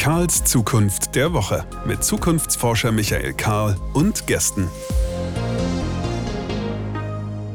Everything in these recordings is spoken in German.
Karls Zukunft der Woche mit Zukunftsforscher Michael Karl und Gästen.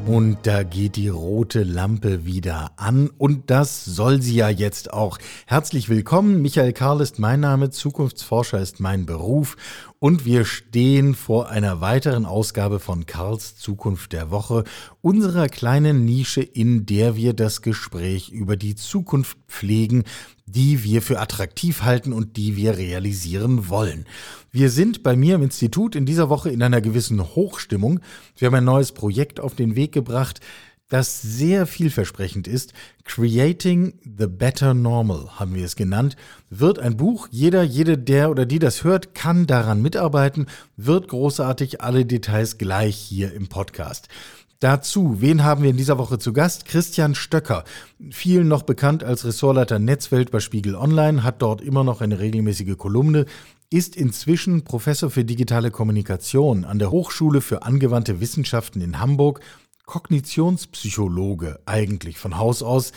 Und da geht die rote Lampe wieder an und das soll sie ja jetzt auch. Herzlich willkommen, Michael Karl ist mein Name, Zukunftsforscher ist mein Beruf und wir stehen vor einer weiteren Ausgabe von Karls Zukunft der Woche, unserer kleinen Nische, in der wir das Gespräch über die Zukunft pflegen, die wir für attraktiv halten und die wir realisieren wollen. Wir sind bei mir im Institut in dieser Woche in einer gewissen Hochstimmung. Wir haben ein neues Projekt auf den Weg gebracht, das sehr vielversprechend ist. Creating the Better Normal haben wir es genannt. Wird ein Buch. Jeder, jede, der oder die das hört, kann daran mitarbeiten. Wird großartig. Alle Details gleich hier im Podcast. Dazu, wen haben wir in dieser Woche zu Gast? Christian Stöcker, vielen noch bekannt als Ressortleiter Netzwelt bei Spiegel Online, hat dort immer noch eine regelmäßige Kolumne, ist inzwischen Professor für digitale Kommunikation an der Hochschule für angewandte Wissenschaften in Hamburg, Kognitionspsychologe eigentlich von Haus aus.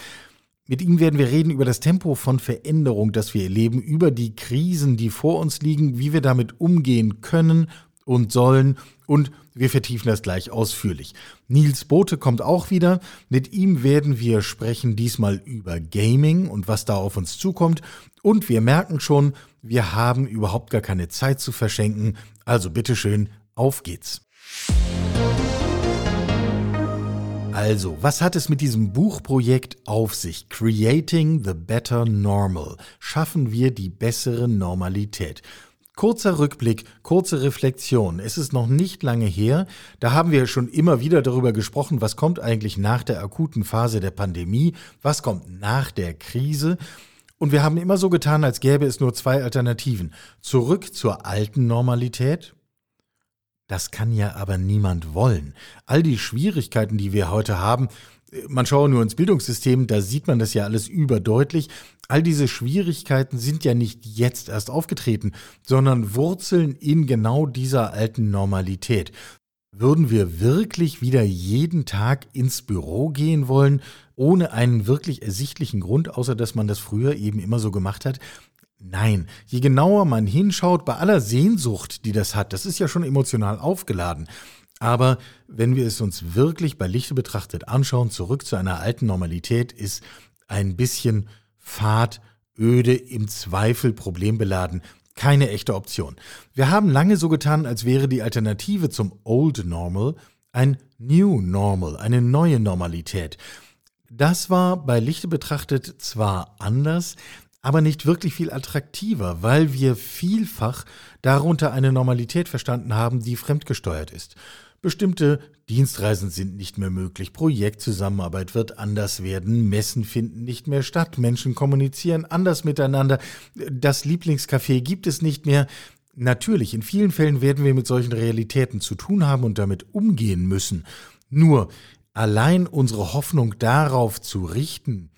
Mit ihm werden wir reden über das Tempo von Veränderung, das wir erleben, über die Krisen, die vor uns liegen, wie wir damit umgehen können und sollen und wir vertiefen das gleich ausführlich. Nils Bote kommt auch wieder. Mit ihm werden wir sprechen diesmal über Gaming und was da auf uns zukommt. Und wir merken schon, wir haben überhaupt gar keine Zeit zu verschenken. Also bitteschön, auf geht's. Also, was hat es mit diesem Buchprojekt auf sich? Creating the Better Normal. Schaffen wir die bessere Normalität. Kurzer Rückblick, kurze Reflexion. Es ist noch nicht lange her. Da haben wir schon immer wieder darüber gesprochen, was kommt eigentlich nach der akuten Phase der Pandemie, was kommt nach der Krise. Und wir haben immer so getan, als gäbe es nur zwei Alternativen. Zurück zur alten Normalität. Das kann ja aber niemand wollen. All die Schwierigkeiten, die wir heute haben, man schaue nur ins Bildungssystem, da sieht man das ja alles überdeutlich. All diese Schwierigkeiten sind ja nicht jetzt erst aufgetreten, sondern wurzeln in genau dieser alten Normalität. Würden wir wirklich wieder jeden Tag ins Büro gehen wollen, ohne einen wirklich ersichtlichen Grund, außer dass man das früher eben immer so gemacht hat? Nein, je genauer man hinschaut, bei aller Sehnsucht, die das hat, das ist ja schon emotional aufgeladen. Aber wenn wir es uns wirklich bei Lichte betrachtet anschauen, zurück zu einer alten Normalität, ist ein bisschen fad, öde, im Zweifel problembeladen. Keine echte Option. Wir haben lange so getan, als wäre die Alternative zum Old Normal ein New Normal, eine neue Normalität. Das war bei Lichte betrachtet zwar anders, aber nicht wirklich viel attraktiver, weil wir vielfach darunter eine Normalität verstanden haben, die fremdgesteuert ist. Bestimmte Dienstreisen sind nicht mehr möglich, Projektzusammenarbeit wird anders werden, Messen finden nicht mehr statt, Menschen kommunizieren anders miteinander, das Lieblingscafé gibt es nicht mehr. Natürlich, in vielen Fällen werden wir mit solchen Realitäten zu tun haben und damit umgehen müssen. Nur allein unsere Hoffnung darauf zu richten,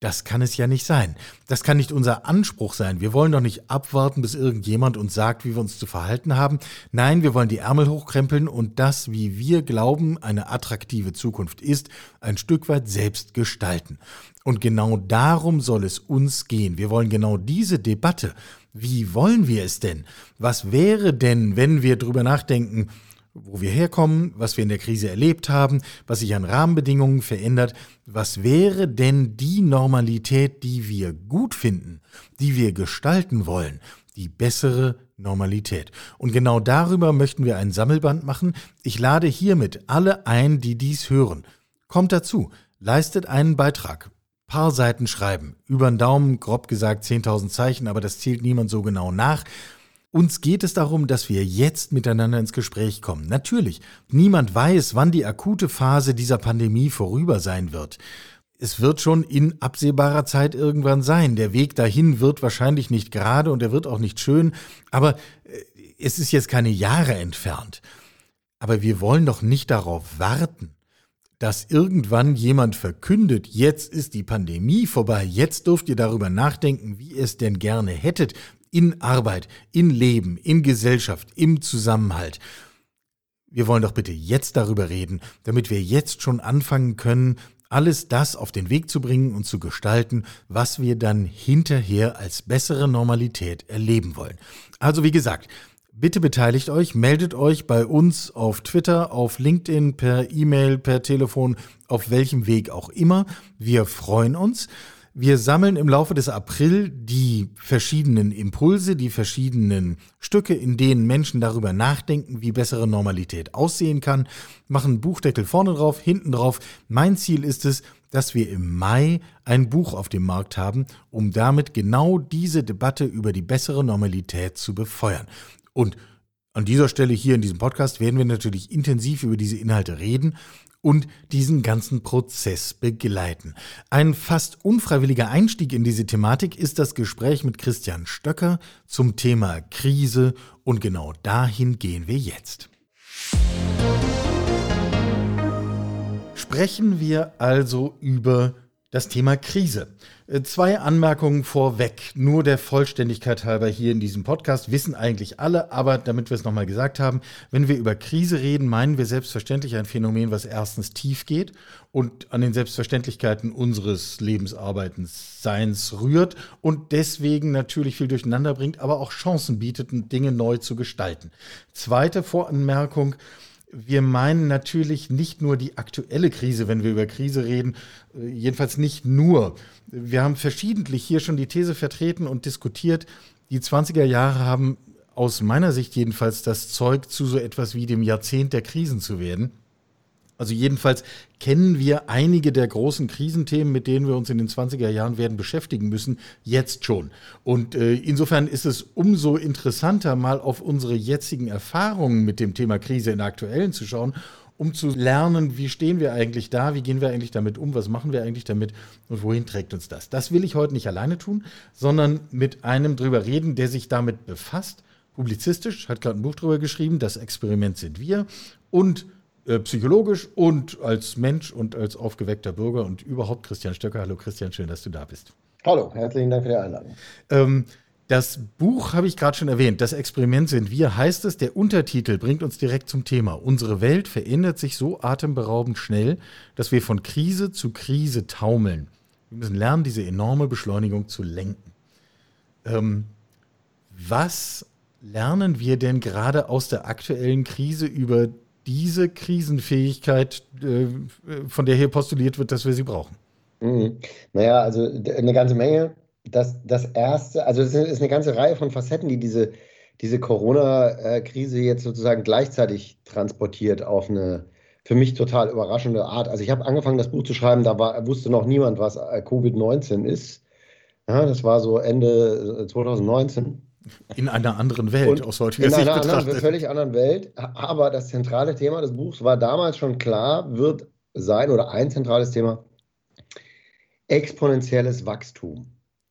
das kann es ja nicht sein. Das kann nicht unser Anspruch sein. Wir wollen doch nicht abwarten, bis irgendjemand uns sagt, wie wir uns zu verhalten haben. Nein, wir wollen die Ärmel hochkrempeln und das, wie wir glauben, eine attraktive Zukunft ist, ein Stück weit selbst gestalten. Und genau darum soll es uns gehen. Wir wollen genau diese Debatte. Wie wollen wir es denn? Was wäre denn, wenn wir drüber nachdenken, wo wir herkommen, was wir in der Krise erlebt haben, was sich an Rahmenbedingungen verändert. Was wäre denn die Normalität, die wir gut finden, die wir gestalten wollen? Die bessere Normalität. Und genau darüber möchten wir ein Sammelband machen. Ich lade hiermit alle ein, die dies hören. Kommt dazu, leistet einen Beitrag. Paar Seiten schreiben. Über den Daumen, grob gesagt 10.000 Zeichen, aber das zählt niemand so genau nach. Uns geht es darum, dass wir jetzt miteinander ins Gespräch kommen. Natürlich, niemand weiß, wann die akute Phase dieser Pandemie vorüber sein wird. Es wird schon in absehbarer Zeit irgendwann sein. Der Weg dahin wird wahrscheinlich nicht gerade und er wird auch nicht schön, aber äh, es ist jetzt keine Jahre entfernt. Aber wir wollen doch nicht darauf warten, dass irgendwann jemand verkündet, jetzt ist die Pandemie vorbei, jetzt dürft ihr darüber nachdenken, wie ihr es denn gerne hättet, in Arbeit, in Leben, in Gesellschaft, im Zusammenhalt. Wir wollen doch bitte jetzt darüber reden, damit wir jetzt schon anfangen können, alles das auf den Weg zu bringen und zu gestalten, was wir dann hinterher als bessere Normalität erleben wollen. Also wie gesagt, Bitte beteiligt euch, meldet euch bei uns auf Twitter, auf LinkedIn, per E-Mail, per Telefon, auf welchem Weg auch immer. Wir freuen uns. Wir sammeln im Laufe des April die verschiedenen Impulse, die verschiedenen Stücke, in denen Menschen darüber nachdenken, wie bessere Normalität aussehen kann, machen Buchdeckel vorne drauf, hinten drauf. Mein Ziel ist es, dass wir im Mai ein Buch auf dem Markt haben, um damit genau diese Debatte über die bessere Normalität zu befeuern. Und an dieser Stelle hier in diesem Podcast werden wir natürlich intensiv über diese Inhalte reden und diesen ganzen Prozess begleiten. Ein fast unfreiwilliger Einstieg in diese Thematik ist das Gespräch mit Christian Stöcker zum Thema Krise und genau dahin gehen wir jetzt. Sprechen wir also über das Thema Krise. Äh, zwei Anmerkungen vorweg, nur der Vollständigkeit halber hier in diesem Podcast, wissen eigentlich alle, aber damit wir es nochmal gesagt haben, wenn wir über Krise reden, meinen wir selbstverständlich ein Phänomen, was erstens tief geht und an den Selbstverständlichkeiten unseres Lebensarbeitens, Seins rührt und deswegen natürlich viel durcheinander bringt, aber auch Chancen bietet, Dinge neu zu gestalten. Zweite Voranmerkung, wir meinen natürlich nicht nur die aktuelle Krise, wenn wir über Krise reden, äh, jedenfalls nicht nur. Wir haben verschiedentlich hier schon die These vertreten und diskutiert, die 20er Jahre haben aus meiner Sicht jedenfalls das Zeug zu so etwas wie dem Jahrzehnt der Krisen zu werden. Also jedenfalls kennen wir einige der großen Krisenthemen, mit denen wir uns in den 20er Jahren werden beschäftigen müssen, jetzt schon. Und äh, insofern ist es umso interessanter, mal auf unsere jetzigen Erfahrungen mit dem Thema Krise in der aktuellen zu schauen, um zu lernen, wie stehen wir eigentlich da, wie gehen wir eigentlich damit um, was machen wir eigentlich damit und wohin trägt uns das. Das will ich heute nicht alleine tun, sondern mit einem drüber reden, der sich damit befasst, publizistisch, hat gerade ein Buch drüber geschrieben, das Experiment sind wir und äh, psychologisch und als Mensch und als aufgeweckter Bürger und überhaupt Christian Stöcker. Hallo Christian, schön, dass du da bist. Hallo, herzlichen Dank für die Einladung. Ähm, das Buch habe ich gerade schon erwähnt. Das Experiment sind wir, heißt es. Der Untertitel bringt uns direkt zum Thema. Unsere Welt verändert sich so atemberaubend schnell, dass wir von Krise zu Krise taumeln. Wir müssen lernen, diese enorme Beschleunigung zu lenken. Ähm, was lernen wir denn gerade aus der aktuellen Krise über diese Krisenfähigkeit, äh, von der hier postuliert wird, dass wir sie brauchen? Mhm. Naja, also eine ganze Menge. Das, das erste, also es ist eine ganze Reihe von Facetten, die diese, diese Corona-Krise jetzt sozusagen gleichzeitig transportiert auf eine für mich total überraschende Art. Also ich habe angefangen, das Buch zu schreiben, da war, wusste noch niemand, was Covid-19 ist. Ja, das war so Ende 2019. In einer anderen Welt, und aus heutiger Sicht betrachtet. In einer anderen, völlig anderen Welt. Aber das zentrale Thema des Buchs war damals schon klar, wird sein oder ein zentrales Thema exponentielles Wachstum.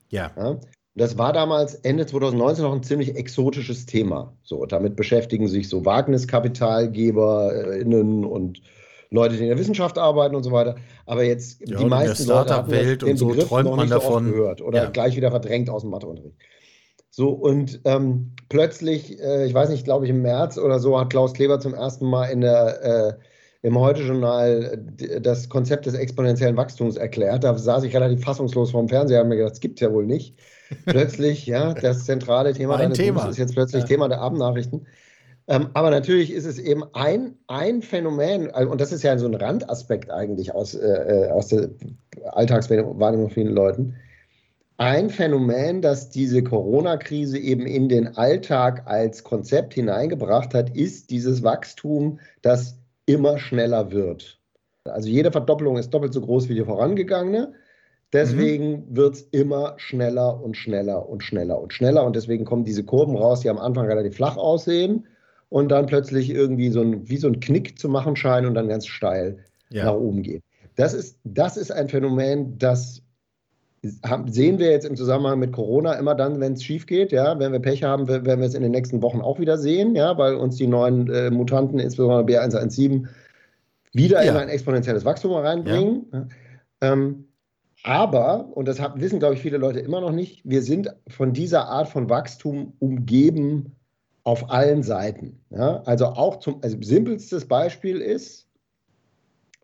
Ja. ja. Das war damals Ende 2019 noch ein ziemlich exotisches Thema. So, damit beschäftigen sich so WagniskapitalgeberInnen und Leute, die in der Wissenschaft arbeiten und so weiter. Aber jetzt ja, die meisten Leute haben den so Begriff träumt man davon. So gehört oder ja. gleich wieder verdrängt aus dem Matheunterricht. So, und ähm, plötzlich, äh, ich weiß nicht, glaube ich, im März oder so, hat Klaus Kleber zum ersten Mal in der, äh, im Heute-Journal das Konzept des exponentiellen Wachstums erklärt. Da saß ich relativ fassungslos vorm Fernseher und habe mir gedacht, das gibt es ja wohl nicht. Plötzlich, ja, das zentrale Thema deines Thema. Ist jetzt plötzlich ja. Thema der Abendnachrichten. Ähm, aber natürlich ist es eben ein, ein Phänomen, äh, und das ist ja so ein Randaspekt eigentlich aus, äh, äh aus der Alltagswahrnehmung von vielen Leuten, ein Phänomen, das diese Corona-Krise eben in den Alltag als Konzept hineingebracht hat, ist dieses Wachstum, das immer schneller wird. Also jede Verdoppelung ist doppelt so groß wie die vorangegangene. Deswegen mhm. wird es immer schneller und schneller und schneller und schneller. Und deswegen kommen diese Kurven raus, die am Anfang relativ flach aussehen und dann plötzlich irgendwie so ein, wie so ein Knick zu machen scheinen und dann ganz steil ja. nach oben gehen. Das ist, das ist ein Phänomen, das sehen wir jetzt im Zusammenhang mit Corona immer dann, wenn es schief geht. Ja, wenn wir Pech haben, werden wir es in den nächsten Wochen auch wieder sehen, ja, weil uns die neuen äh, Mutanten, insbesondere B117, wieder ja. in ein exponentielles Wachstum reinbringen. Ja. Ähm, aber, und das wissen, glaube ich, viele Leute immer noch nicht, wir sind von dieser Art von Wachstum umgeben auf allen Seiten. Ja? Also auch zum, also simpelstes Beispiel ist,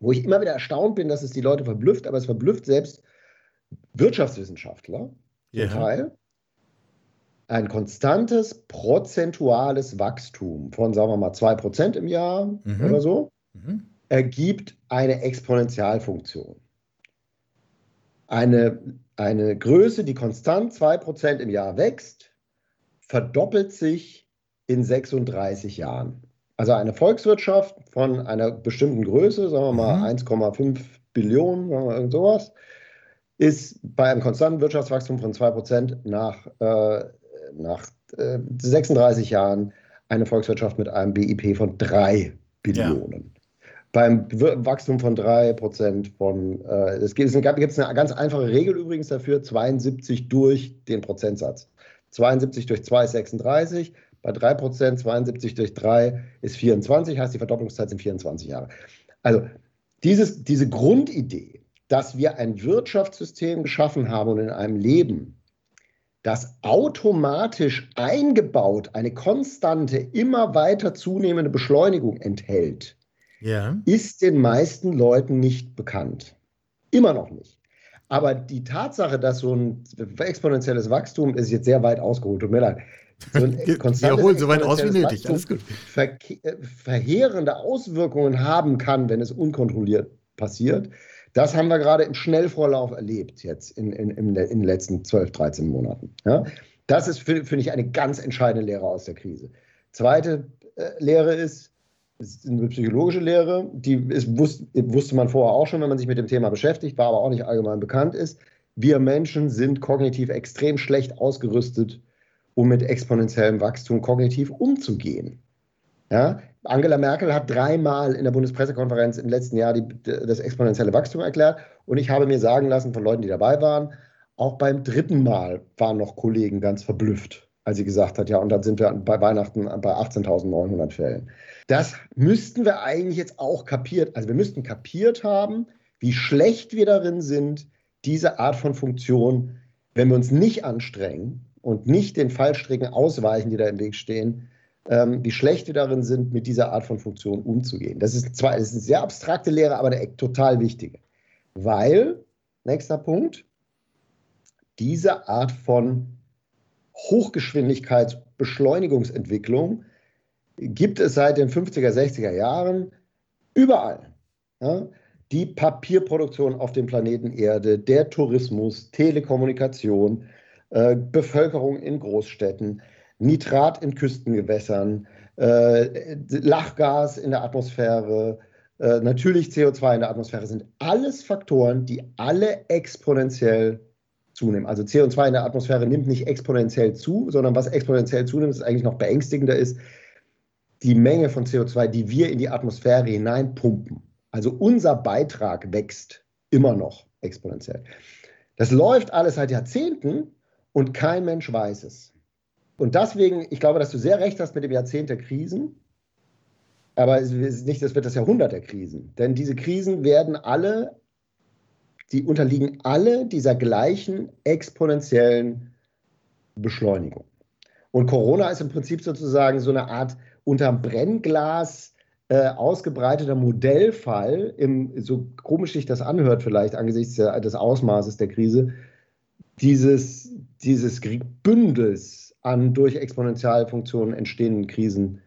wo ich immer wieder erstaunt bin, dass es die Leute verblüfft, aber es verblüfft selbst Wirtschaftswissenschaftler ja. Teil. Ein konstantes prozentuales Wachstum von, sagen wir mal, 2% im Jahr mhm. oder so mhm. ergibt eine Exponentialfunktion. Eine, eine Größe, die konstant 2% im Jahr wächst, verdoppelt sich in 36 Jahren. Also eine Volkswirtschaft von einer bestimmten Größe, sagen wir mal mhm. 1,5 Billionen, sagen wir irgend sowas, ist bei einem konstanten Wirtschaftswachstum von 2% nach, äh, nach äh, 36 Jahren eine Volkswirtschaft mit einem BIP von 3 Billionen. Ja. Beim Wachstum von 3% von, äh, es gibt, es eine ganz einfache Regel übrigens dafür, 72 durch den Prozentsatz. 72 durch 2 ist 36, bei 3%, 72 durch 3 ist 24, heißt die Verdopplungszeit sind 24 Jahre. Also dieses, diese Grundidee, dass wir ein Wirtschaftssystem geschaffen haben und in einem Leben, das automatisch eingebaut eine konstante, immer weiter zunehmende Beschleunigung enthält, ja. ist den meisten Leuten nicht bekannt. Immer noch nicht. Aber die Tatsache, dass so ein exponentielles Wachstum ist jetzt sehr weit ausgeholt, tut mir leid. So ein Wir holen so weit aus wie nötig. Alles gut. Ver verheerende Auswirkungen haben kann, wenn es unkontrolliert passiert. Das haben wir gerade im Schnellvorlauf erlebt jetzt in, in, in, den letzten 12, 13 Monaten. Ja? Das ist, finde ich, eine ganz entscheidende Lehre aus der Krise. Zweite äh, Lehre ist, ist eine psychologische Lehre, die ist, wusste, wusste man vorher auch schon, wenn man sich mit dem Thema beschäftigt, war aber auch nicht allgemein bekannt ist. Wir Menschen sind kognitiv extrem schlecht ausgerüstet, um mit exponentiellem Wachstum kognitiv umzugehen. Ja? Angela Merkel hat dreimal in der Bundespressekonferenz im letzten Jahr die, das exponentielle Wachstum erklärt und ich habe mir sagen lassen von Leuten, die dabei waren, auch beim dritten Mal waren noch Kollegen ganz verblüfft, als sie gesagt hat, ja, und dann sind wir bei Weihnachten bei 18.900 Fällen. Das müssten wir eigentlich jetzt auch kapiert, also wir müssten kapiert haben, wie schlecht wir darin sind, diese Art von Funktion, wenn wir uns nicht anstrengen und nicht den Fallstricken ausweichen, die da im Weg stehen, ähm, wie schlecht wir darin sind, mit dieser Art von Funktion umzugehen. Das ist zwar das ist eine sehr abstrakte Lehre, aber eine total wichtige. Weil, nächster Punkt, diese Art von Hochgeschwindigkeitsbeschleunigungsentwicklung gibt es seit den 50er, 60er Jahren überall. Ja? Die Papierproduktion auf dem Planeten Erde, der Tourismus, Telekommunikation, äh, Bevölkerung in Großstädten, Nitrat in Küstengewässern, äh, Lachgas in der Atmosphäre, äh, natürlich CO2 in der Atmosphäre sind alles Faktoren, die alle exponentiell zunehmen. Also CO2 in der Atmosphäre nimmt nicht exponentiell zu, sondern was exponentiell zunimmt, ist eigentlich noch beängstigender ist, die Menge von CO2, die wir in die Atmosphäre hineinpumpen. Also unser Beitrag wächst immer noch exponentiell. Das läuft alles seit Jahrzehnten und kein Mensch weiß es. Und deswegen, ich glaube, dass du sehr recht hast mit dem Jahrzehnt der Krisen. Aber es ist nicht, das wird das Jahrhundert der Krisen. Denn diese Krisen werden alle, die unterliegen alle dieser gleichen exponentiellen Beschleunigung. Und Corona ist im Prinzip sozusagen so eine Art unterm Brennglas äh, ausgebreiteter Modellfall, im, so komisch sich das anhört vielleicht angesichts der, des Ausmaßes der Krise, dieses, dieses Bündels an durch Exponentialfunktionen entstehenden Krisen,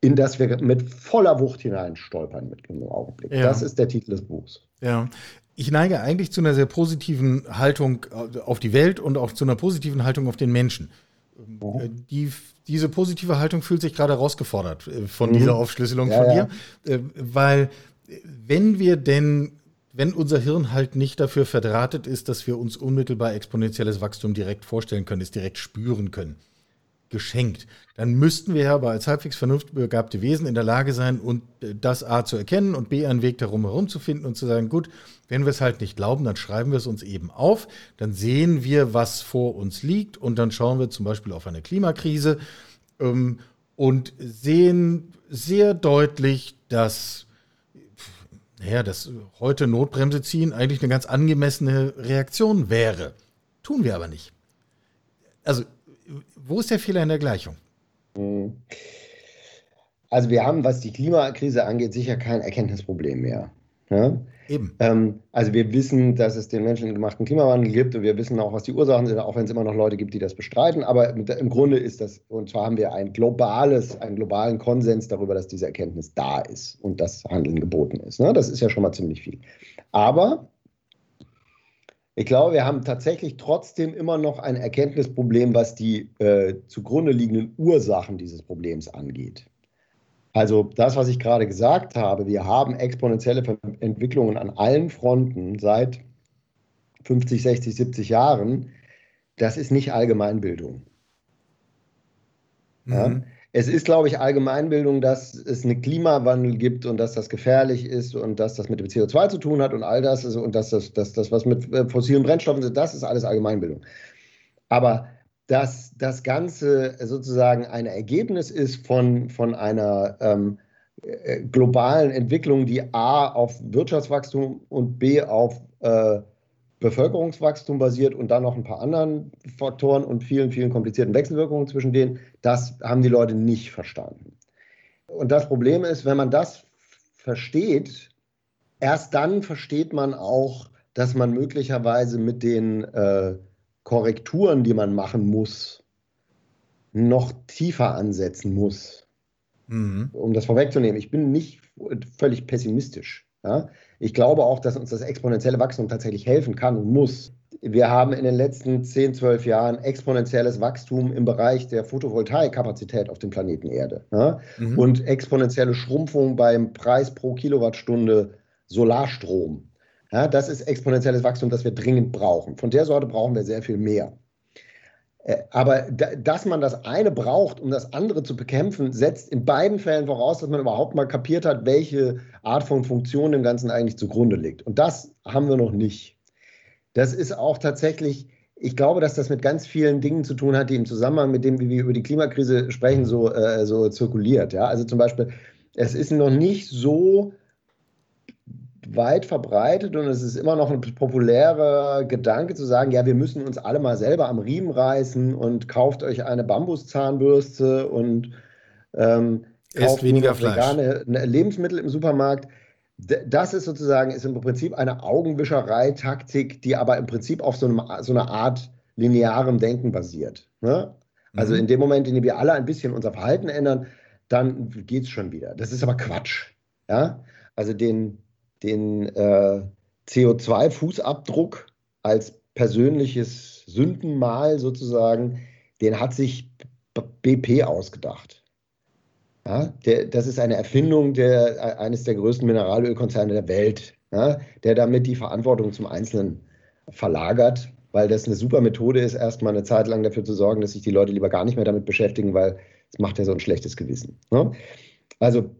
in das wir mit voller Wucht hineinstolpern mit dem Augenblick. Ja. Das ist der Titel des Buchs. Ja. Ich neige eigentlich zu einer sehr positiven Haltung auf die Welt und auch zu einer positiven Haltung auf den Menschen. Mhm. Die, diese positive Haltung fühlt sich gerade herausgefordert äh, von mhm. dieser Aufschlüsselung ja, von dir, ja. Äh, weil wenn wir denn wenn unser Hirn halt nicht dafür verdrahtet ist, dass wir uns unmittelbar exponentielles Wachstum direkt vorstellen können, es direkt spüren können, geschenkt, dann müssten wir aber als halbwegs vernunftbegabte Wesen in der Lage sein, und äh, das A zu erkennen und B einen Weg darum herum zu finden und zu sagen, gut, wenn wir es halt nicht glauben, dann schreiben wir es uns eben auf, dann sehen wir, was vor uns liegt und dann schauen wir zum Beispiel auf eine Klimakrise ähm, und sehen sehr deutlich, dass naja, dass heute Notbremse ziehen eigentlich eine ganz angemessene Reaktion wäre. Tun wir aber nicht. Also, wo ist der Fehler in der Gleichung? Hm. also wir haben, was die Klimakrise angeht, sicher kein Erkenntnisproblem mehr. Ja? Eben. Ähm, also wir wissen, dass es den menschengemachten Klimawandel gibt und wir wissen auch, was die Ursachen sind, auch wenn es immer noch Leute gibt, die das bestreiten. Aber im Grunde ist das, und zwar haben wir ein globales, einen globalen Konsens darüber, dass diese Erkenntnis da ist und das Handeln geboten ist. Ne? Das ist ja schon mal ziemlich viel. Aber ich glaube, wir haben tatsächlich trotzdem immer noch ein Erkenntnisproblem, was die äh, zugrunde liegenden Ursachen dieses Problems angeht. Also das, was ich gerade gesagt habe, wir haben exponentielle Entwicklungen an allen Fronten seit 50, 60, 70 Jahren. Das ist nicht Allgemeinbildung. Mhm. Ja? Es ist, glaube ich, Allgemeinbildung, dass es einen Klimawandel gibt und dass das gefährlich ist und dass das mit dem CO2 zu tun hat und all das ist, und dass das, dass das was mit äh, fossilen Brennstoffen ist, das ist alles Allgemeinbildung. Aber dass das Ganze sozusagen ein Ergebnis ist von, von einer ähm, äh, globalen Entwicklung, die A auf Wirtschaftswachstum und B auf äh, Bevölkerungswachstum basiert und dann noch ein paar anderen Faktoren und vielen, vielen komplizierten Wechselwirkungen zwischen denen, das haben die Leute nicht verstanden. Und das Problem ist, wenn man das versteht, erst dann versteht man auch, dass man möglicherweise mit den äh, Korrekturen, die man machen muss, noch tiefer ansetzen muss. Mhm. Um das vorwegzunehmen, ich bin nicht völlig pessimistisch. Ja? Ich glaube auch, dass uns das exponentielle Wachstum tatsächlich helfen kann und muss. Wir haben in den letzten 10, 12 Jahren exponentielles Wachstum im Bereich der Photovoltaikkapazität auf dem Planeten Erde ja? mhm. und exponentielle Schrumpfung beim Preis pro Kilowattstunde Solarstrom. Ja, das ist exponentielles Wachstum, das wir dringend brauchen. Von der Sorte brauchen wir sehr viel mehr. Äh, aber dass man das eine braucht, um das andere zu bekämpfen, setzt in beiden Fällen voraus, dass man überhaupt mal kapiert hat, welche Art von Funktion dem Ganzen eigentlich zugrunde liegt. Und das haben wir noch nicht. Das ist auch tatsächlich, ich glaube, dass das mit ganz vielen Dingen zu tun hat, die im Zusammenhang mit dem, wie wir über die Klimakrise sprechen, so, äh, so zirkuliert. Ja? Also zum Beispiel, es ist noch nicht so weit verbreitet und es ist immer noch ein populärer Gedanke zu sagen, ja, wir müssen uns alle mal selber am Riemen reißen und kauft euch eine Bambuszahnbürste und ähm, kauft weniger vegane Lebensmittel im Supermarkt. Das ist sozusagen ist im Prinzip eine Augenwischerei-Taktik, die aber im Prinzip auf so, einem, so einer Art linearem Denken basiert. Ne? Also mhm. in dem Moment, in dem wir alle ein bisschen unser Verhalten ändern, dann geht es schon wieder. Das ist aber Quatsch. Ja? Also den, den äh, CO2-Fußabdruck als persönliches Sündenmal sozusagen, den hat sich BP ausgedacht. Ja, der, das ist eine Erfindung der, eines der größten Mineralölkonzerne der Welt, ja, der damit die Verantwortung zum Einzelnen verlagert, weil das eine super Methode ist, erstmal eine Zeit lang dafür zu sorgen, dass sich die Leute lieber gar nicht mehr damit beschäftigen, weil es macht ja so ein schlechtes Gewissen. Ne? Also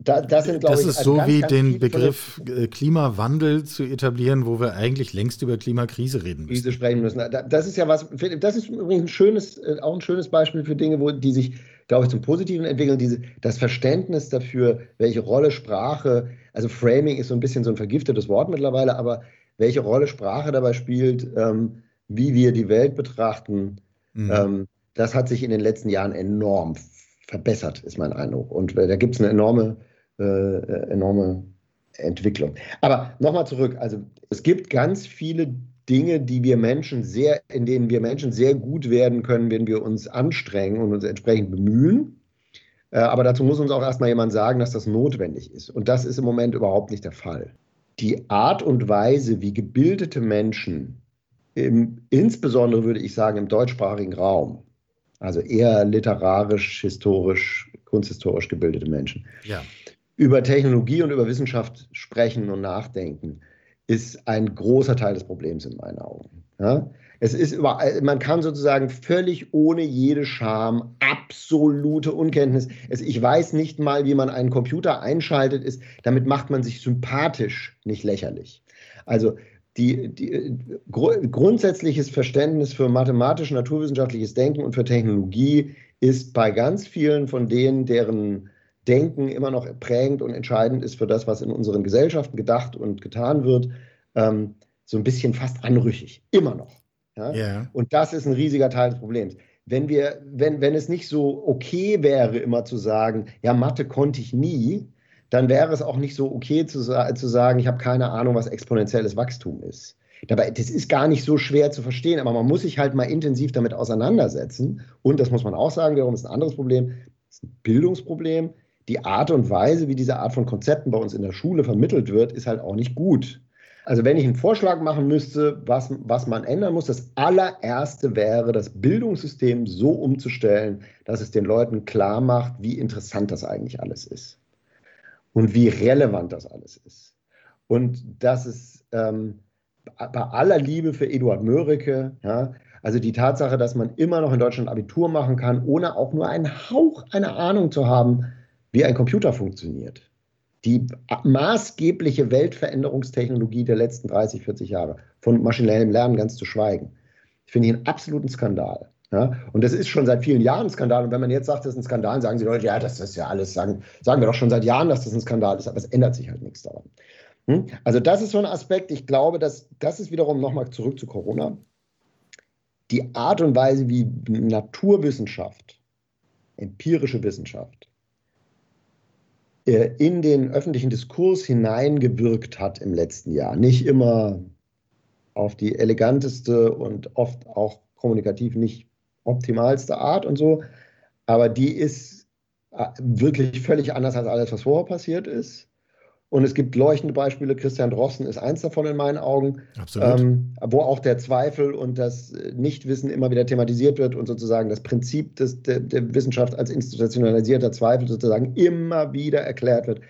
da, das, sind, das ist also so ganz, wie ganz den Begriff äh, Klimawandel zu etablieren, wo wir eigentlich längst über Klimakrise reden müssen. Krise sprechen müssen. Das ist ja was, das ist übrigens ein schönes, äh, auch ein schönes Beispiel für Dinge, wo, die sich, glaube ich, zum Positiven entwickeln. Diese, das Verständnis dafür, welche Rolle Sprache, also Framing ist so ein bisschen so ein vergiftetes Wort mittlerweile, aber welche Rolle Sprache dabei spielt, ähm, wie wir die Welt betrachten, mhm. ähm, das hat sich in den letzten Jahren enorm verbessert, ist mein Eindruck. Und äh, da gibt es eine enorme enorme Entwicklung. Aber nochmal zurück, also es gibt ganz viele Dinge, die wir Menschen sehr, in denen wir Menschen sehr gut werden können, wenn wir uns anstrengen und uns entsprechend bemühen. Äh, aber dazu muss uns auch erstmal jemand sagen, dass das notwendig ist. Und das ist im Moment überhaupt nicht der Fall. Die Art und Weise, wie gebildete Menschen, im, insbesondere würde ich sagen im deutschsprachigen Raum, also eher literarisch, historisch, kunsthistorisch gebildete Menschen, ja über Technologie und über Wissenschaft sprechen und nachdenken, ist ein großer Teil des Problems in meinen Augen. Ja? Es ist überall, man kann sozusagen völlig ohne jede Scham, absolute Unkenntnis. Es, ich weiß nicht mal, wie man einen Computer einschaltet, ist, damit macht man sich sympathisch, nicht lächerlich. Also die, die gr grundsätzliches Verständnis für mathematisch-naturwissenschaftliches Denken und für Technologie ist bei ganz vielen von denen, deren Denken immer noch prägend und entscheidend ist für das, was in unseren Gesellschaften gedacht und getan wird, ähm, so ein bisschen fast anrüchig. Immer noch. Ja? Yeah. Und das ist ein riesiger Teil des Problems. wenn wir, wenn, wenn es nicht so okay wäre, immer zu sagen, ja, Mathe konnte ich nie, dann wäre es auch nicht so okay zu, zu sagen, ich habe keine Ahnung, was exponentielles Wachstum ist. Dabei, das ist gar nicht so schwer zu verstehen, aber man muss sich halt mal intensiv damit auseinandersetzen. Und das muss man auch sagen, wiederum ist ein anderes Problem, das ist ein Bildungsproblem. Die Art und Weise, wie diese Art von Konzepten bei uns in der Schule vermittelt wird, ist halt auch nicht gut. Also wenn ich einen Vorschlag machen müsste, was, was man ändern muss, das allererste wäre, das Bildungssystem so umzustellen, dass es den Leuten klar macht, wie interessant das eigentlich alles ist und wie relevant das alles ist. Und dass es ähm, bei aller Liebe für Eduard Mörike, ja, also die Tatsache, dass man immer noch in Deutschland Abitur machen kann, ohne auch nur einen Hauch einer Ahnung zu haben, wie ein Computer funktioniert die maßgebliche Weltveränderungstechnologie der letzten 30, 40 Jahre, von maschinellem Lernen ganz zu schweigen. Ich finde ihn einen absoluten Skandal. Ja? Und das ist schon seit vielen Jahren ein Skandal. Und wenn man jetzt sagt, das ist ein Skandal, sagen sie Leute, ja, das ist ja alles, sagen, sagen wir doch schon seit Jahren, dass das ein Skandal ist, aber es ändert sich halt nichts daran. Hm? Also das ist so ein Aspekt, ich glaube, dass das ist wiederum nochmal zurück zu Corona. Die Art und Weise, wie Naturwissenschaft, empirische Wissenschaft, in den öffentlichen Diskurs hineingewirkt hat im letzten Jahr. Nicht immer auf die eleganteste und oft auch kommunikativ nicht optimalste Art und so, aber die ist äh, wirklich völlig anders als alles, was vorher passiert ist. Und es gibt leuchtende Beispiele. Christian Drossen ist eins davon in meinen Augen, ähm, wo auch der Zweifel und das Nichtwissen immer wieder thematisiert wird und sozusagen das Prinzip des, der, der Wissenschaft als institutionalisierter Zweifel sozusagen immer wieder erklärt wird.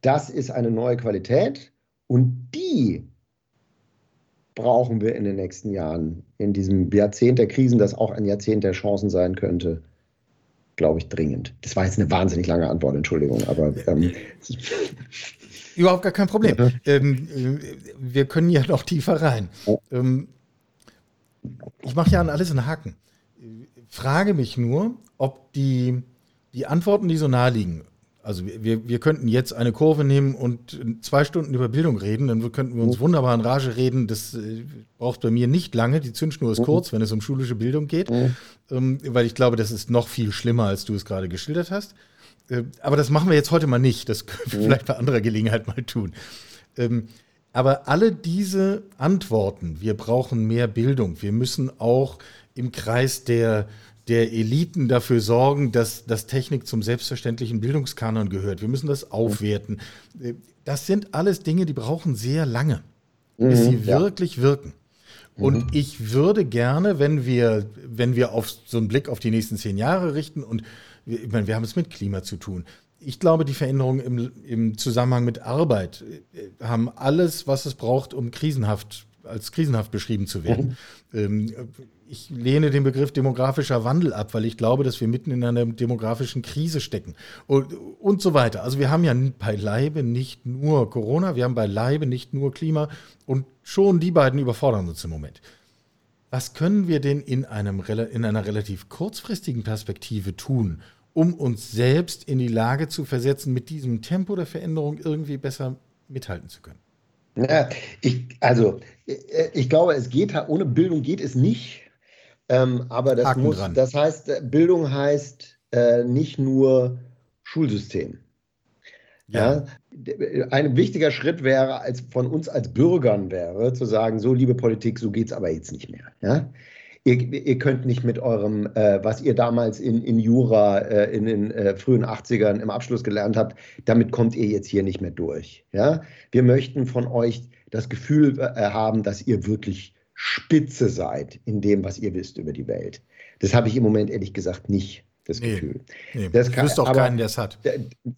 Das ist eine neue Qualität und die brauchen wir in den nächsten Jahren, in diesem Jahrzehnt der Krisen, das auch ein Jahrzehnt der Chancen sein könnte glaube ich, dringend. Das war jetzt eine wahnsinnig lange Antwort, Entschuldigung, aber. Ähm, Überhaupt gar kein Problem. Ähm, äh, wir können ja noch tiefer rein. Ähm, ich mache ja an alles einen Haken. Frage mich nur, ob die, die Antworten, die so naheliegen, also wir, wir könnten jetzt eine Kurve nehmen und zwei Stunden über Bildung reden, dann könnten wir uns wunderbar in Rage reden. Das äh, braucht bei mir nicht lange. Die Zündschnur ist kurz, wenn es um schulische Bildung geht, ähm, weil ich glaube, das ist noch viel schlimmer, als du es gerade geschildert hast. Äh, aber das machen wir jetzt heute mal nicht. Das können wir vielleicht bei anderer Gelegenheit mal tun. Ähm, aber alle diese Antworten, wir brauchen mehr Bildung, wir müssen auch im Kreis der der Eliten dafür sorgen, dass, dass Technik zum selbstverständlichen Bildungskanon gehört. Wir müssen das aufwerten. Das sind alles Dinge, die brauchen sehr lange, bis mhm, sie wirklich wirken. Und mhm. ich würde gerne, wenn wir, wenn wir auf so einen Blick auf die nächsten zehn Jahre richten, und ich meine, wir haben es mit Klima zu tun. Ich glaube, die Veränderungen im, im Zusammenhang mit Arbeit äh, haben alles, was es braucht, um krisenhaft als krisenhaft beschrieben zu werden. Mhm. Ähm, ich lehne den Begriff demografischer Wandel ab, weil ich glaube, dass wir mitten in einer demografischen Krise stecken und, und so weiter. Also wir haben ja beileibe nicht nur Corona, wir haben beileibe nicht nur Klima und schon die beiden überfordern uns im Moment. Was können wir denn in, einem, in einer relativ kurzfristigen Perspektive tun, um uns selbst in die Lage zu versetzen, mit diesem Tempo der Veränderung irgendwie besser mithalten zu können? Ja, ich, also ich glaube, es geht ohne Bildung geht es nicht. Ähm, aber das Haken muss, dran. das heißt, äh, Bildung heißt äh, nicht nur Schulsystem. Ja. ja. Ein wichtiger Schritt wäre, als von uns als Bürgern wäre, zu sagen, so liebe Politik, so geht es aber jetzt nicht mehr. Ja? Ihr, ihr, könnt nicht mit eurem, äh, was ihr damals in, in Jura äh, in den äh, frühen 80ern im Abschluss gelernt habt, damit kommt ihr jetzt hier nicht mehr durch. Ja? Wir möchten von euch das Gefühl äh, haben, dass ihr wirklich Spitze seid in dem, was ihr wisst über die Welt. Das habe ich im Moment ehrlich gesagt nicht das nee, Gefühl. Nee, das kann, wüsste auch keinen, der es hat.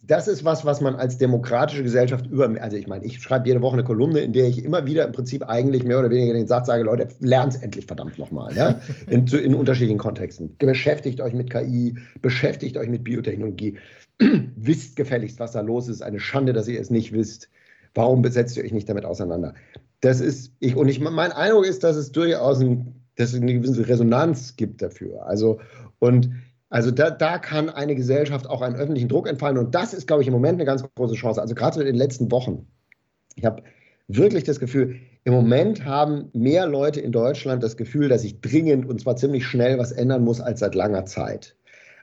Das ist was, was man als demokratische Gesellschaft über, also ich meine, ich schreibe jede Woche eine Kolumne, in der ich immer wieder im Prinzip eigentlich mehr oder weniger den Satz sage, Leute, lernt es endlich verdammt nochmal, ja? in, in unterschiedlichen Kontexten. Beschäftigt euch mit KI, beschäftigt euch mit Biotechnologie, wisst gefälligst, was da los ist. Eine Schande, dass ihr es nicht wisst. Warum besetzt ihr euch nicht damit auseinander? Das ist, ich, und ich, mein Eindruck ist, dass es durchaus ein, dass es eine gewisse Resonanz gibt dafür. Also, und also da, da kann eine Gesellschaft auch einen öffentlichen Druck entfallen und das ist, glaube ich, im Moment eine ganz große Chance. Also gerade in den letzten Wochen. Ich habe wirklich das Gefühl, im Moment haben mehr Leute in Deutschland das Gefühl, dass sich dringend und zwar ziemlich schnell was ändern muss als seit langer Zeit.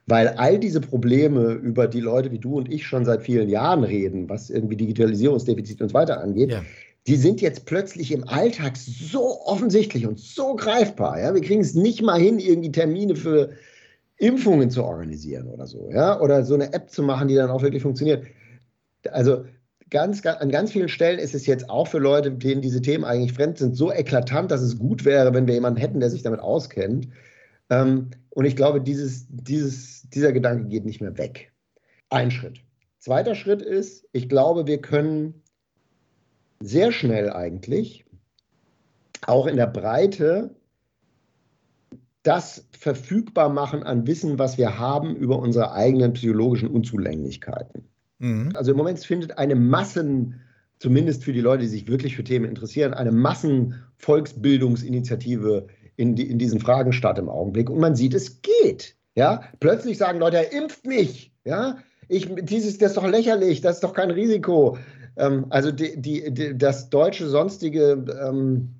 Weil all diese Probleme, über die Leute wie du und ich schon seit vielen Jahren reden, was irgendwie Digitalisierungsdefizit und so weiter angeht, ja. die sind jetzt plötzlich im Alltag so offensichtlich und so greifbar. Ja? Wir kriegen es nicht mal hin, irgendwie Termine für Impfungen zu organisieren oder so, ja, oder so eine App zu machen, die dann auch wirklich funktioniert. Also ganz, ganz, an ganz vielen Stellen ist es jetzt auch für Leute, denen diese Themen eigentlich fremd sind, so eklatant, dass es gut wäre, wenn wir jemanden hätten, der sich damit auskennt. Ähm, und ich glaube, dieses, dieses, dieser Gedanke geht nicht mehr weg. Ein Schritt. Zweiter Schritt ist, ich glaube, wir können sehr schnell eigentlich auch in der Breite das verfügbar machen an Wissen, was wir haben über unsere eigenen psychologischen Unzulänglichkeiten. Mhm. Also im Moment findet eine Massen, zumindest für die Leute, die sich wirklich für Themen interessieren, eine Massenvolksbildungsinitiative in, die, in diesen Fragen statt im Augenblick. Und man sieht, es geht. Ja? Plötzlich sagen Leute, er impft mich. Ja? Ich, dieses, das ist doch lächerlich, das ist doch kein Risiko. Ähm, also die, die, die, das deutsche sonstige ähm,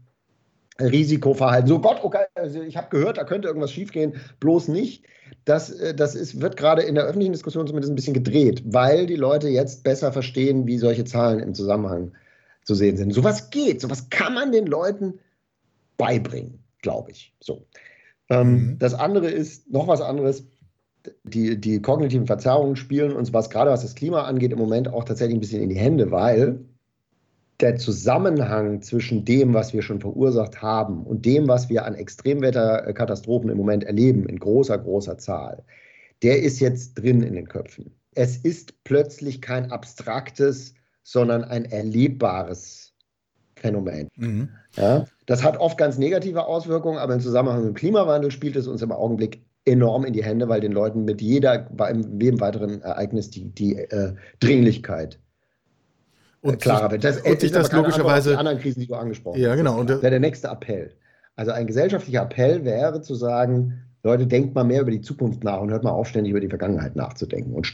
Risikoverhalten. So Gott, okay, also ich habe gehört, da könnte irgendwas schiefgehen, bloß nicht. Das, äh, das ist, wird gerade in der öffentlichen Diskussion zumindest ein bisschen gedreht, weil die Leute jetzt besser verstehen, wie solche Zahlen im Zusammenhang zu sehen sind. Sowas geht, sowas kann man den Leuten beibringen, glaube ich. So. Ähm, mhm. Das andere ist noch was anderes. Die, die kognitiven Verzerrungen spielen uns, was gerade was das Klima angeht, im Moment auch tatsächlich ein bisschen in die Hände, weil der Zusammenhang zwischen dem, was wir schon verursacht haben und dem, was wir an Extremwetterkatastrophen im Moment erleben, in großer, großer Zahl, der ist jetzt drin in den Köpfen. Es ist plötzlich kein abstraktes, sondern ein erlebbares Phänomen. Mhm. Ja, das hat oft ganz negative Auswirkungen, aber im Zusammenhang mit dem Klimawandel spielt es uns im Augenblick enorm in die Hände, weil den Leuten mit jeder, bei jedem weiteren Ereignis die, die äh, Dringlichkeit und klarer wird. Das, und sich das logischerweise. Die anderen Krisen, die du angesprochen hast. Ja, genau. Und wäre der nächste Appell. Also ein gesellschaftlicher Appell wäre zu sagen, Leute, denkt mal mehr über die Zukunft nach und hört mal auf, ständig über die Vergangenheit nachzudenken. Und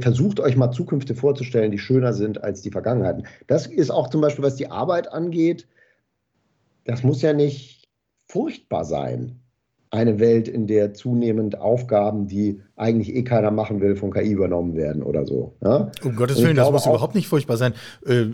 versucht euch mal Zukünfte vorzustellen, die schöner sind als die Vergangenheiten. Das ist auch zum Beispiel, was die Arbeit angeht, das muss ja nicht furchtbar sein eine Welt, in der zunehmend Aufgaben, die eigentlich eh keiner machen will, von KI übernommen werden oder so. Ja? Um Gottes Willen, das muss überhaupt nicht furchtbar sein. Äh,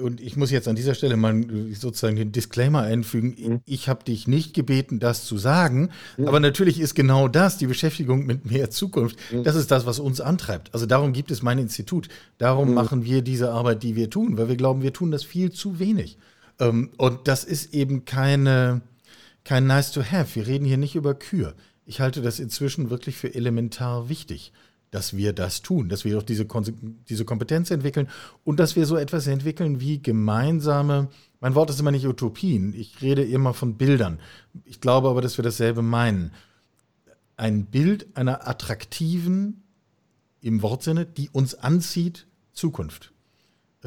und ich muss jetzt an dieser Stelle mal sozusagen den Disclaimer einfügen. Mhm. Ich habe dich nicht gebeten, das zu sagen, mhm. aber natürlich ist genau das, die Beschäftigung mit mehr Zukunft, mhm. das ist das, was uns antreibt. Also darum gibt es mein Institut. Darum mhm. machen wir diese Arbeit, die wir tun, weil wir glauben, wir tun das viel zu wenig. Ähm, und das ist eben keine kein Nice to Have. Wir reden hier nicht über Kür. Ich halte das inzwischen wirklich für elementar wichtig, dass wir das tun, dass wir auch diese, diese Kompetenz entwickeln und dass wir so etwas entwickeln wie gemeinsame, mein Wort ist immer nicht Utopien, ich rede immer von Bildern. Ich glaube aber, dass wir dasselbe meinen. Ein Bild einer attraktiven, im Wortsinne, die uns anzieht, Zukunft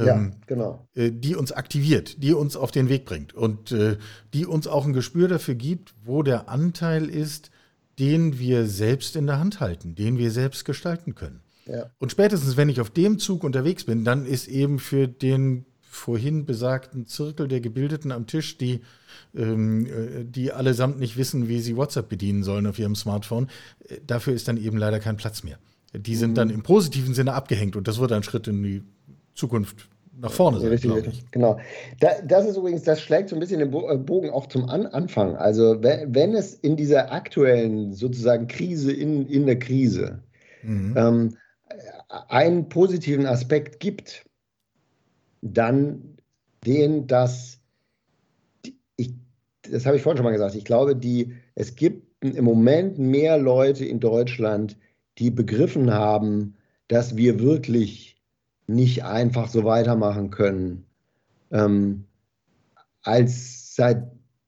ja, ähm, genau. Äh, die uns aktiviert, die uns auf den Weg bringt und äh, die uns auch ein Gespür dafür gibt, wo der Anteil ist, den wir selbst in der Hand halten, den wir selbst gestalten können. Ja. Und spätestens, wenn ich auf dem Zug unterwegs bin, dann ist eben für den vorhin besagten Zirkel der Gebildeten am Tisch, die, ähm, äh, die allesamt nicht wissen, wie sie WhatsApp bedienen sollen auf ihrem Smartphone, dafür ist dann eben leider kein Platz mehr. Die sind mhm. dann im positiven Sinne abgehängt und das wird ein Schritt in die Zukunft nach vorne sein. Richtig, richtig. Genau. Da, das ist übrigens, das schlägt so ein bisschen den äh, Bogen auch zum An Anfang. Also wenn, wenn, es in dieser aktuellen sozusagen Krise in, in der Krise mhm. ähm, einen positiven Aspekt gibt, dann den, dass ich, das habe ich vorhin schon mal gesagt, ich glaube, die, es gibt im Moment mehr Leute in Deutschland, die begriffen haben, dass wir wirklich nicht einfach so weitermachen können, ähm, als seit,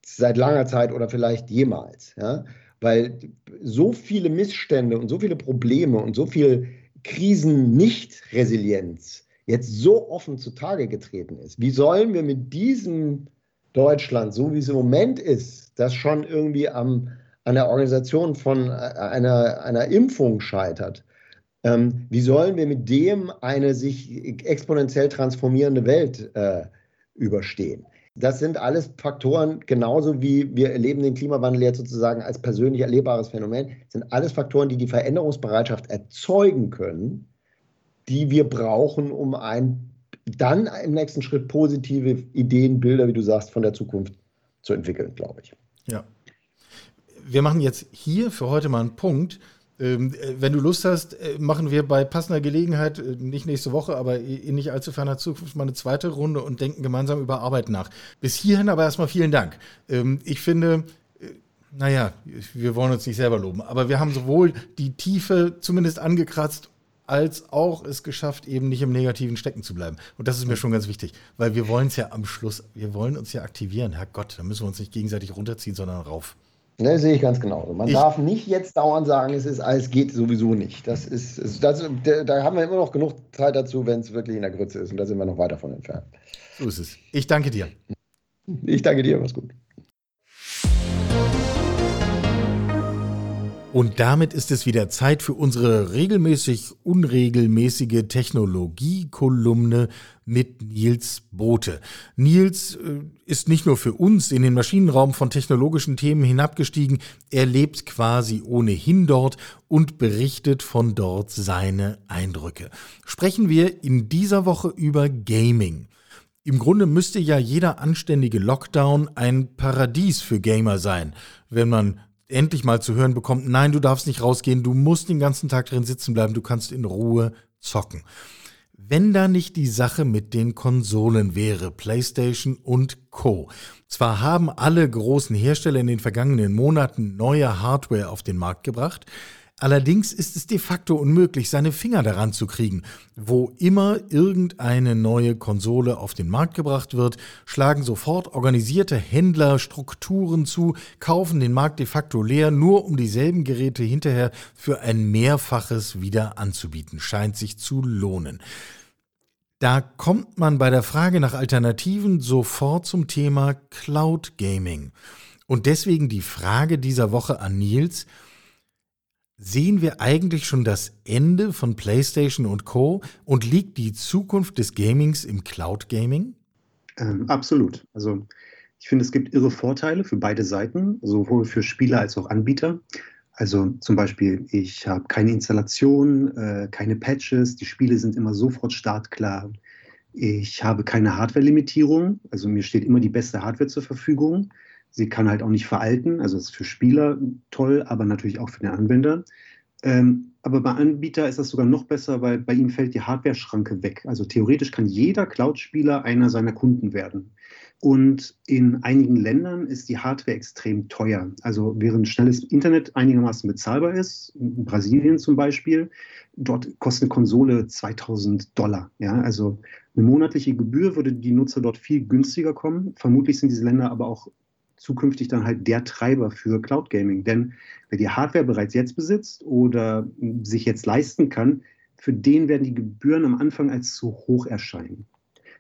seit langer Zeit oder vielleicht jemals. Ja? Weil so viele Missstände und so viele Probleme und so viel Krisen-Nicht-Resilienz jetzt so offen zutage getreten ist. Wie sollen wir mit diesem Deutschland, so wie es im Moment ist, das schon irgendwie am, an der Organisation von einer, einer Impfung scheitert, ähm, wie sollen wir mit dem eine sich exponentiell transformierende Welt äh, überstehen. Das sind alles Faktoren, genauso wie wir erleben den Klimawandel jetzt sozusagen als persönlich erlebbares Phänomen, sind alles Faktoren, die die Veränderungsbereitschaft erzeugen können, die wir brauchen, um ein, dann im nächsten Schritt positive Ideen, Bilder, wie du sagst, von der Zukunft zu entwickeln, glaube ich. Ja. Wir machen jetzt hier für heute mal einen Punkt. Ähm, äh, wenn du Lust hast, äh, machen wir bei passender Gelegenheit, äh, nicht nächste Woche, aber in nicht allzu ferner Zukunft mal eine zweite Runde und denken gemeinsam über Arbeit nach. Bis hierhin aber erstmal vielen Dank. Ähm, ich finde, naja, wir wollen uns nicht selber loben, aber wir haben sowohl die Tiefe zumindest angekratzt als auch es geschafft, eben nicht im Negativen stecken zu bleiben. Und das ist mir schon ganz wichtig, weil wir wollen es ja am Schluss, wir wollen uns ja aktivieren. Herrgott, da müssen wir uns nicht gegenseitig runterziehen, sondern rauf. Ne, sehe ich ganz genauso. Man ich, darf nicht jetzt dauernd sagen, es ist alles geht sowieso nicht. Das ist, das, da haben wir immer noch genug Zeit dazu, wenn es wirklich in der Grütze ist. Und da sind wir noch weit davon entfernt. So ist es. Ich danke dir. Ich danke dir, mach's gut. Und damit ist es wieder Zeit für unsere regelmäßig unregelmäßige Technologie-Kolumne mit Nils Bote. Nils äh, ist nicht nur für uns in den Maschinenraum von technologischen Themen hinabgestiegen, er lebt quasi ohnehin dort und berichtet von dort seine Eindrücke. Sprechen wir in dieser Woche über Gaming. Im Grunde müsste ja jeder anständige Lockdown ein Paradies für Gamer sein, wenn man endlich mal zu hören bekommt, nein, du darfst nicht rausgehen, du musst den ganzen Tag drin sitzen bleiben, du kannst in Ruhe zocken. Wenn da nicht die Sache mit den Konsolen wäre, PlayStation und Co. Zwar haben alle großen Hersteller in den vergangenen Monaten neue Hardware auf den Markt gebracht, Allerdings ist es de facto unmöglich, seine Finger daran zu kriegen. Wo immer irgendeine neue Konsole auf den Markt gebracht wird, schlagen sofort organisierte Händler Strukturen zu, kaufen den Markt de facto leer, nur um dieselben Geräte hinterher für ein Mehrfaches wieder anzubieten. Scheint sich zu lohnen. Da kommt man bei der Frage nach Alternativen sofort zum Thema Cloud Gaming. Und deswegen die Frage dieser Woche an Nils, Sehen wir eigentlich schon das Ende von PlayStation und Co. und liegt die Zukunft des Gamings im Cloud Gaming? Ähm, absolut. Also ich finde, es gibt irre Vorteile für beide Seiten, sowohl für Spieler als auch Anbieter. Also zum Beispiel, ich habe keine Installation, äh, keine Patches, die Spiele sind immer sofort startklar. Ich habe keine Hardware-Limitierung, also mir steht immer die beste Hardware zur Verfügung. Sie kann halt auch nicht veralten, also ist für Spieler toll, aber natürlich auch für den Anwender. Ähm, aber bei Anbieter ist das sogar noch besser, weil bei ihm fällt die Hardware-Schranke weg. Also theoretisch kann jeder Cloud-Spieler einer seiner Kunden werden. Und in einigen Ländern ist die Hardware extrem teuer. Also während schnelles Internet einigermaßen bezahlbar ist, in Brasilien zum Beispiel, dort kostet eine Konsole 2000 Dollar. Ja, also eine monatliche Gebühr würde die Nutzer dort viel günstiger kommen. Vermutlich sind diese Länder aber auch zukünftig dann halt der Treiber für Cloud Gaming. Denn wer die Hardware bereits jetzt besitzt oder sich jetzt leisten kann, für den werden die Gebühren am Anfang als zu hoch erscheinen.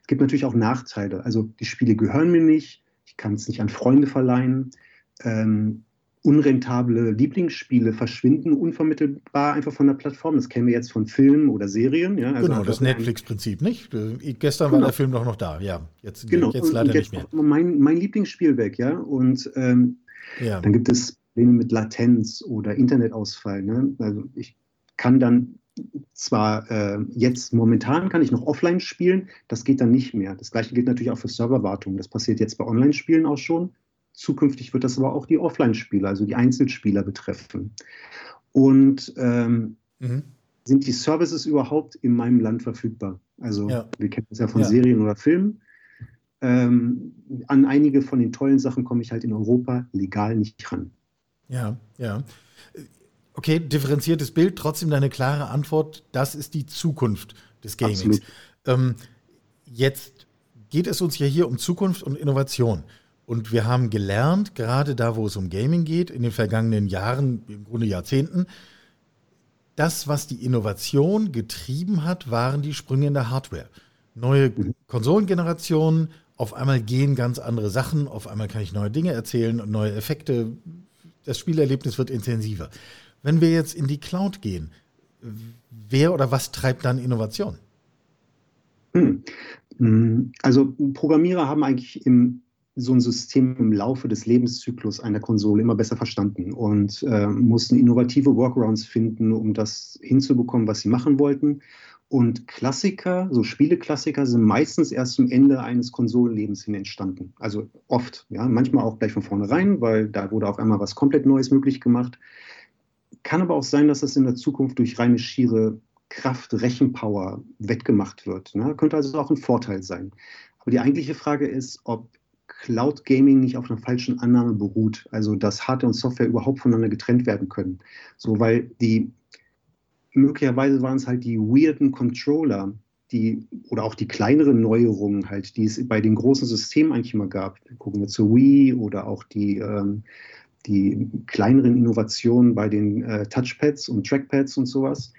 Es gibt natürlich auch Nachteile. Also die Spiele gehören mir nicht, ich kann es nicht an Freunde verleihen. Ähm, unrentable Lieblingsspiele verschwinden unvermittelbar einfach von der Plattform. Das kennen wir jetzt von Filmen oder Serien. Ja, also genau, das Netflix-Prinzip, nicht? Äh, gestern genau. war der Film doch noch da, ja. Jetzt, genau. jetzt leider jetzt nicht mehr. Mein, mein Lieblingsspiel weg, ja. Und ähm, ja. dann gibt es Probleme mit Latenz oder Internetausfall. Ne? Also ich kann dann zwar äh, jetzt momentan kann ich noch offline spielen, das geht dann nicht mehr. Das gleiche gilt natürlich auch für Serverwartung. Das passiert jetzt bei Online-Spielen auch schon. Zukünftig wird das aber auch die Offline-Spieler, also die Einzelspieler betreffen. Und ähm, mhm. sind die Services überhaupt in meinem Land verfügbar? Also ja. wir kennen das ja von ja. Serien oder Filmen. Ähm, an einige von den tollen Sachen komme ich halt in Europa legal nicht ran. Ja, ja. Okay, differenziertes Bild, trotzdem deine klare Antwort, das ist die Zukunft des Gamings. Ähm, jetzt geht es uns ja hier um Zukunft und Innovation. Und wir haben gelernt, gerade da, wo es um Gaming geht, in den vergangenen Jahren, im Grunde Jahrzehnten, das, was die Innovation getrieben hat, waren die Sprünge in der Hardware. Neue Konsolengenerationen, auf einmal gehen ganz andere Sachen, auf einmal kann ich neue Dinge erzählen und neue Effekte. Das Spielerlebnis wird intensiver. Wenn wir jetzt in die Cloud gehen, wer oder was treibt dann Innovation? Hm. Mm, also Programmierer haben eigentlich im, so ein System im Laufe des Lebenszyklus einer Konsole immer besser verstanden und äh, mussten innovative Workarounds finden, um das hinzubekommen, was sie machen wollten. Und Klassiker, so Spieleklassiker, sind meistens erst zum Ende eines Konsolenlebens hin entstanden. Also oft, ja, manchmal auch gleich von vornherein, weil da wurde auf einmal was komplett Neues möglich gemacht. Kann aber auch sein, dass das in der Zukunft durch reine schiere Kraft, Rechenpower wettgemacht wird. Ne? Könnte also auch ein Vorteil sein. Aber die eigentliche Frage ist, ob Cloud Gaming nicht auf einer falschen Annahme beruht, also dass Hardware und Software überhaupt voneinander getrennt werden können. So, weil die möglicherweise waren es halt die weirden Controller, die oder auch die kleineren Neuerungen halt, die es bei den großen Systemen eigentlich immer gab. Gucken wir zur Wii oder auch die, ähm, die kleineren Innovationen bei den äh, Touchpads und Trackpads und sowas.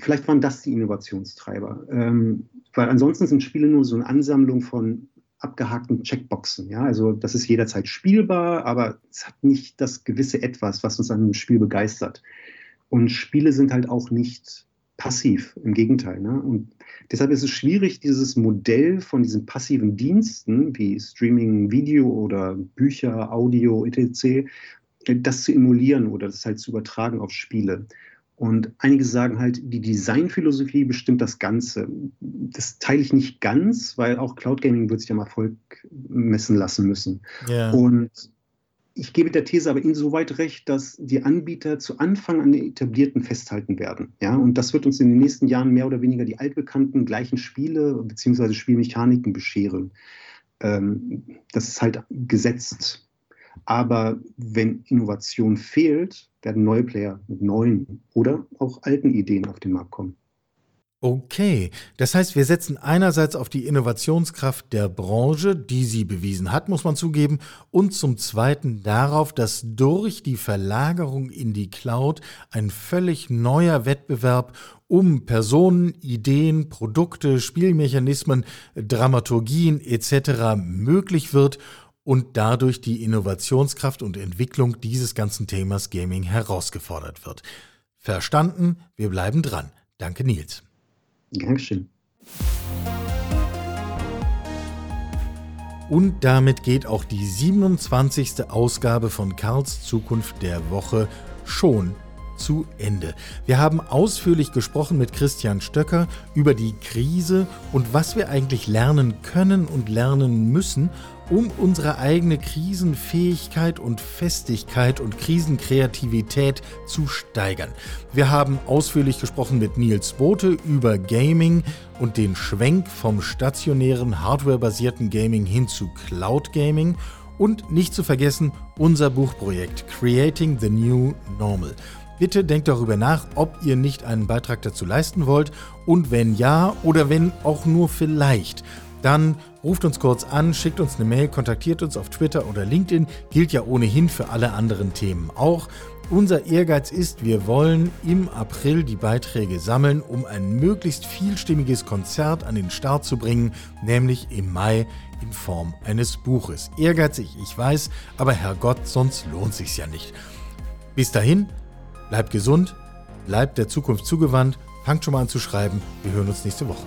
Vielleicht waren das die Innovationstreiber. Ähm, weil ansonsten sind Spiele nur so eine Ansammlung von abgehakten Checkboxen. Ja? Also das ist jederzeit spielbar, aber es hat nicht das gewisse Etwas, was uns an einem Spiel begeistert. Und Spiele sind halt auch nicht passiv, im Gegenteil. Ne? Und deshalb ist es schwierig, dieses Modell von diesen passiven Diensten wie Streaming, Video oder Bücher, Audio, etc., das zu emulieren oder das halt zu übertragen auf Spiele. Und einige sagen halt, die Designphilosophie bestimmt das Ganze. Das teile ich nicht ganz, weil auch Cloud Gaming wird sich am Erfolg messen lassen müssen. Yeah. Und ich gebe der These aber insoweit recht, dass die Anbieter zu Anfang an den etablierten festhalten werden. Ja, und das wird uns in den nächsten Jahren mehr oder weniger die altbekannten gleichen Spiele bzw. Spielmechaniken bescheren. Ähm, das ist halt gesetzt. Aber wenn Innovation fehlt, werden neue Player mit neuen oder auch alten Ideen auf den Markt kommen. Okay, das heißt, wir setzen einerseits auf die Innovationskraft der Branche, die sie bewiesen hat, muss man zugeben, und zum Zweiten darauf, dass durch die Verlagerung in die Cloud ein völlig neuer Wettbewerb um Personen, Ideen, Produkte, Spielmechanismen, Dramaturgien etc. möglich wird und dadurch die Innovationskraft und Entwicklung dieses ganzen Themas Gaming herausgefordert wird. Verstanden, wir bleiben dran. Danke, Nils. Dankeschön. Und damit geht auch die 27. Ausgabe von Karls Zukunft der Woche schon zu Ende. Wir haben ausführlich gesprochen mit Christian Stöcker über die Krise und was wir eigentlich lernen können und lernen müssen, um unsere eigene Krisenfähigkeit und Festigkeit und Krisenkreativität zu steigern. Wir haben ausführlich gesprochen mit Nils Bote über Gaming und den Schwenk vom stationären hardwarebasierten Gaming hin zu Cloud Gaming und nicht zu vergessen unser Buchprojekt Creating the New Normal. Bitte denkt darüber nach, ob ihr nicht einen Beitrag dazu leisten wollt und wenn ja oder wenn auch nur vielleicht, dann ruft uns kurz an, schickt uns eine Mail, kontaktiert uns auf Twitter oder LinkedIn, gilt ja ohnehin für alle anderen Themen auch. Unser Ehrgeiz ist, wir wollen im April die Beiträge sammeln, um ein möglichst vielstimmiges Konzert an den Start zu bringen, nämlich im Mai in Form eines Buches. Ehrgeizig, ich weiß, aber Herrgott, sonst lohnt sich's ja nicht. Bis dahin, bleibt gesund, bleibt der Zukunft zugewandt, fangt schon mal an zu schreiben. Wir hören uns nächste Woche.